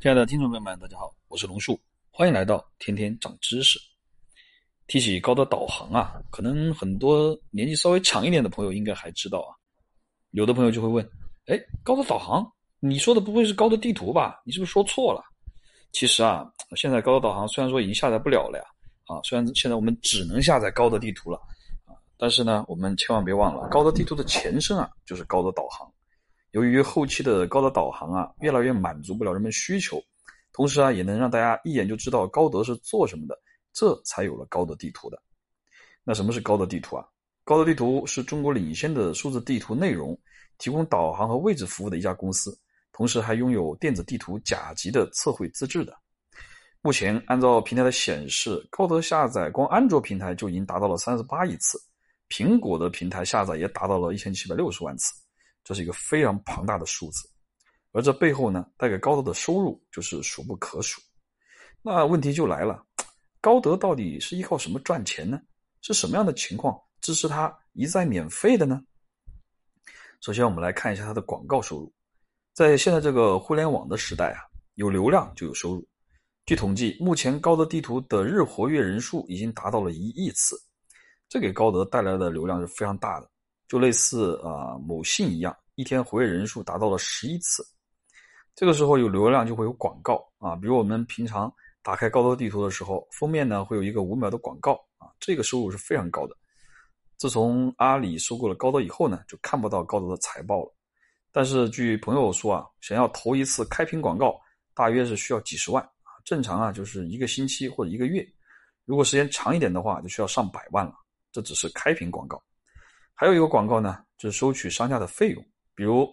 亲爱的听众朋友们，大家好，我是龙树，欢迎来到天天长知识。提起高德导航啊，可能很多年纪稍微长一点的朋友应该还知道啊。有的朋友就会问：哎，高德导航，你说的不会是高德地图吧？你是不是说错了？其实啊，现在高德导航虽然说已经下载不了了呀，啊，虽然现在我们只能下载高德地图了啊，但是呢，我们千万别忘了，高德地图的前身啊，就是高德导航。由于后期的高德导航啊，越来越满足不了人们需求，同时啊，也能让大家一眼就知道高德是做什么的，这才有了高德地图的。那什么是高德地图啊？高德地图是中国领先的数字地图内容提供导航和位置服务的一家公司，同时还拥有电子地图甲级的测绘资质的。目前按照平台的显示，高德下载光安卓平台就已经达到了三十八亿次，苹果的平台下载也达到了一千七百六十万次。这是一个非常庞大的数字，而这背后呢，带给高德的收入就是数不可数。那问题就来了，高德到底是依靠什么赚钱呢？是什么样的情况支持它一再免费的呢？首先，我们来看一下它的广告收入。在现在这个互联网的时代啊，有流量就有收入。据统计，目前高德地图的日活跃人数已经达到了一亿次，这给高德带来的流量是非常大的。就类似啊某信一样，一天活跃人数达到了十一次。这个时候有流量就会有广告啊，比如我们平常打开高德地图的时候，封面呢会有一个五秒的广告啊，这个收入是非常高的。自从阿里收购了高德以后呢，就看不到高德的财报了。但是据朋友说啊，想要投一次开屏广告，大约是需要几十万啊，正常啊就是一个星期或者一个月，如果时间长一点的话，就需要上百万了。这只是开屏广告。还有一个广告呢，就是收取商家的费用。比如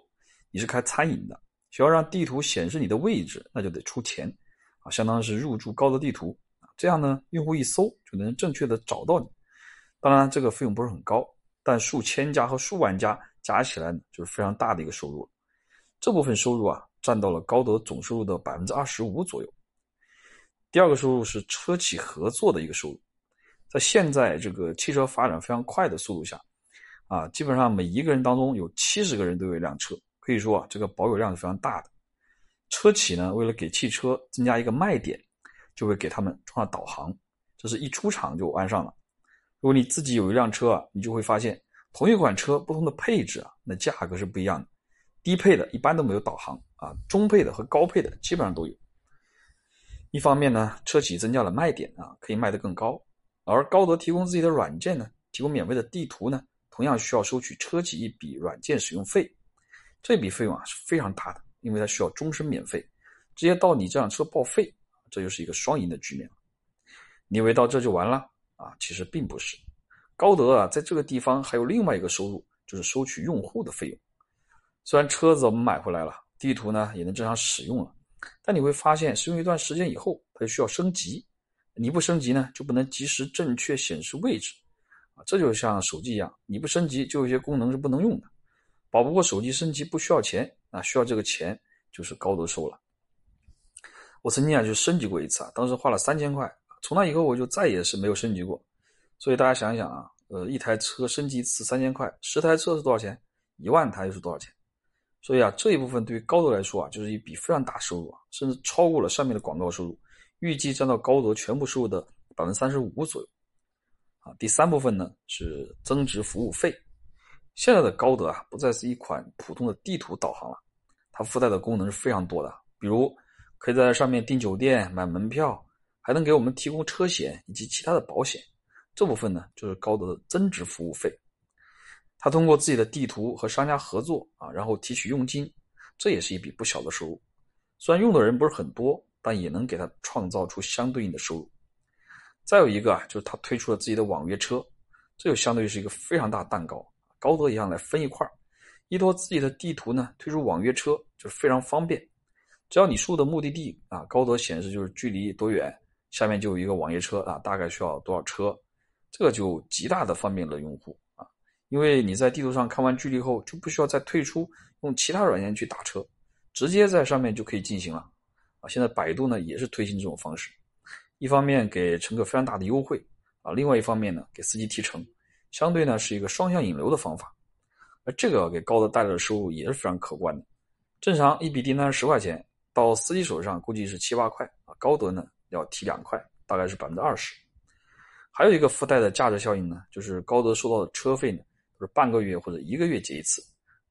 你是开餐饮的，需要让地图显示你的位置，那就得出钱啊，相当于是入驻高德地图。这样呢，用户一搜就能正确的找到你。当然，这个费用不是很高，但数千家和数万家加起来呢，就是非常大的一个收入。这部分收入啊，占到了高德总收入的百分之二十五左右。第二个收入是车企合作的一个收入，在现在这个汽车发展非常快的速度下。啊，基本上每一个人当中有七十个人都有一辆车，可以说啊，这个保有量是非常大的。车企呢，为了给汽车增加一个卖点，就会给他们装上导航，这是一出厂就安上了。如果你自己有一辆车啊，你就会发现，同一款车不同的配置啊，那价格是不一样的。低配的一般都没有导航啊，中配的和高配的基本上都有。一方面呢，车企增加了卖点啊，可以卖得更高；而高德提供自己的软件呢，提供免费的地图呢。同样需要收取车企一笔软件使用费，这笔费用啊是非常大的，因为它需要终身免费，直接到你这辆车报废，这就是一个双赢的局面你以为到这就完了啊？其实并不是，高德啊在这个地方还有另外一个收入，就是收取用户的费用。虽然车子我们买回来了，地图呢也能正常使用了，但你会发现使用一段时间以后，它就需要升级，你不升级呢就不能及时正确显示位置。啊，这就像手机一样，你不升级，就有些功能是不能用的。保不过手机升级不需要钱，啊，需要这个钱就是高德收了。我曾经啊就升级过一次啊，当时花了三千块，从那以后我就再也是没有升级过。所以大家想一想啊，呃，一台车升级一次三千块，十台车是多少钱？一万台又是多少钱？所以啊，这一部分对于高德来说啊，就是一笔非常大收入啊，甚至超过了上面的广告收入，预计占到高德全部收入的百分之三十五左右。啊，第三部分呢是增值服务费。现在的高德啊，不再是一款普通的地图导航了，它附带的功能是非常多的，比如可以在上面订酒店、买门票，还能给我们提供车险以及其他的保险。这部分呢就是高德的增值服务费。它通过自己的地图和商家合作啊，然后提取佣金，这也是一笔不小的收入。虽然用的人不是很多，但也能给它创造出相对应的收入。再有一个啊，就是他推出了自己的网约车，这就相对于是一个非常大蛋糕，高德一样来分一块依托自己的地图呢，推出网约车就是非常方便。只要你输入的目的地啊，高德显示就是距离多远，下面就有一个网约车啊，大概需要多少车，这个就极大的方便了用户啊，因为你在地图上看完距离后，就不需要再退出用其他软件去打车，直接在上面就可以进行了啊。现在百度呢也是推行这种方式。一方面给乘客非常大的优惠啊，另外一方面呢给司机提成，相对呢是一个双向引流的方法，而这个给高德带来的收入也是非常可观的。正常一笔订单十块钱到司机手上估计是七八块啊，高德呢要提两块，大概是百分之二十。还有一个附带的价值效应呢，就是高德收到的车费呢都是半个月或者一个月结一次，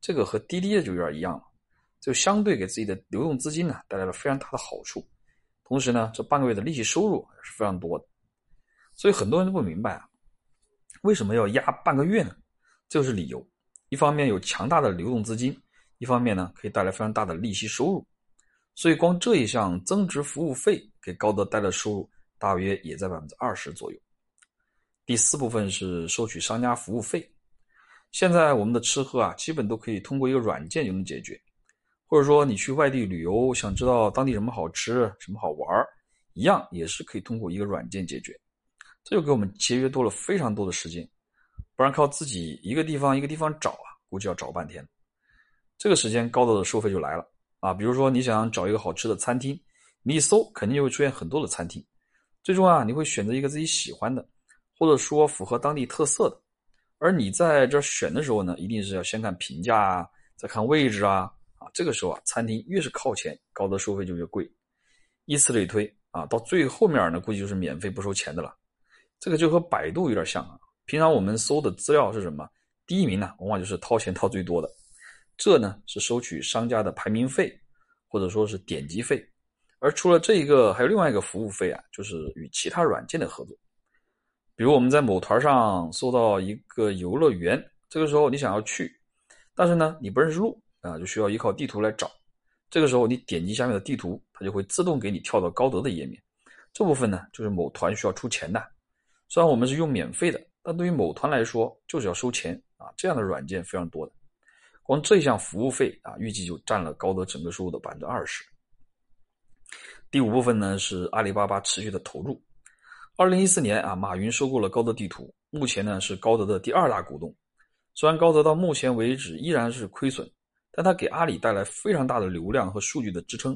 这个和滴滴的就有点一样了，就相对给自己的流动资金呢带来了非常大的好处。同时呢，这半个月的利息收入是非常多的，所以很多人都不明白啊，为什么要压半个月呢？就是理由，一方面有强大的流动资金，一方面呢可以带来非常大的利息收入。所以，光这一项增值服务费给高德带来的收入大约也在百分之二十左右。第四部分是收取商家服务费。现在我们的吃喝啊，基本都可以通过一个软件就能解决，或者说你去外地旅游，想知道当地什么好吃、什么好玩一样也是可以通过一个软件解决。这就给我们节约多了非常多的时间，不然靠自己一个地方一个地方找啊，估计要找半天。这个时间高德的收费就来了。啊，比如说你想找一个好吃的餐厅，你一搜肯定就会出现很多的餐厅，最终啊你会选择一个自己喜欢的，或者说符合当地特色的。而你在这选的时候呢，一定是要先看评价啊，再看位置，啊这个时候啊餐厅越是靠前，高德收费就越贵，以此类推啊，到最后面呢估计就是免费不收钱的了。这个就和百度有点像啊，平常我们搜的资料是什么？第一名呢往往就是掏钱掏最多的。这呢是收取商家的排名费，或者说是点击费，而除了这一个，还有另外一个服务费啊，就是与其他软件的合作。比如我们在某团上搜到一个游乐园，这个时候你想要去，但是呢你不认识路啊，就需要依靠地图来找。这个时候你点击下面的地图，它就会自动给你跳到高德的页面。这部分呢就是某团需要出钱的，虽然我们是用免费的，但对于某团来说就是要收钱啊。这样的软件非常多的。光这项服务费啊，预计就占了高德整个收入的百分之二十。第五部分呢是阿里巴巴持续的投入。二零一四年啊，马云收购了高德地图，目前呢是高德的第二大股东。虽然高德到目前为止依然是亏损，但它给阿里带来非常大的流量和数据的支撑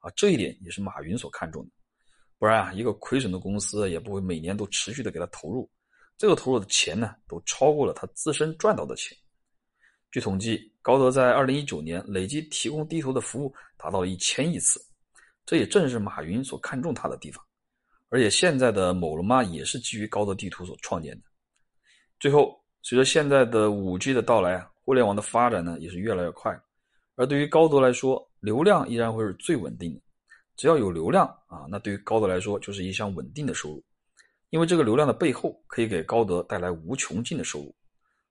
啊，这一点也是马云所看重的。不然啊，一个亏损的公司也不会每年都持续的给他投入，这个投入的钱呢，都超过了他自身赚到的钱。据统计，高德在二零一九年累计提供地图的服务达到了一千亿次，这也正是马云所看重它的地方。而且现在的某龙妈也是基于高德地图所创建的。最后，随着现在的五 G 的到来啊，互联网的发展呢也是越来越快。而对于高德来说，流量依然会是最稳定的。只要有流量啊，那对于高德来说就是一项稳定的收入，因为这个流量的背后可以给高德带来无穷尽的收入。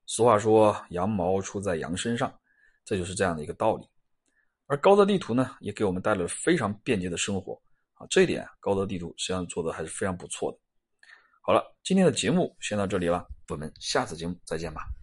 俗话说“羊毛出在羊身上”，这就是这样的一个道理。而高德地图呢，也给我们带来了非常便捷的生活啊，这一点高德地图实际上做的还是非常不错的。好了，今天的节目先到这里了，我们下次节目再见吧。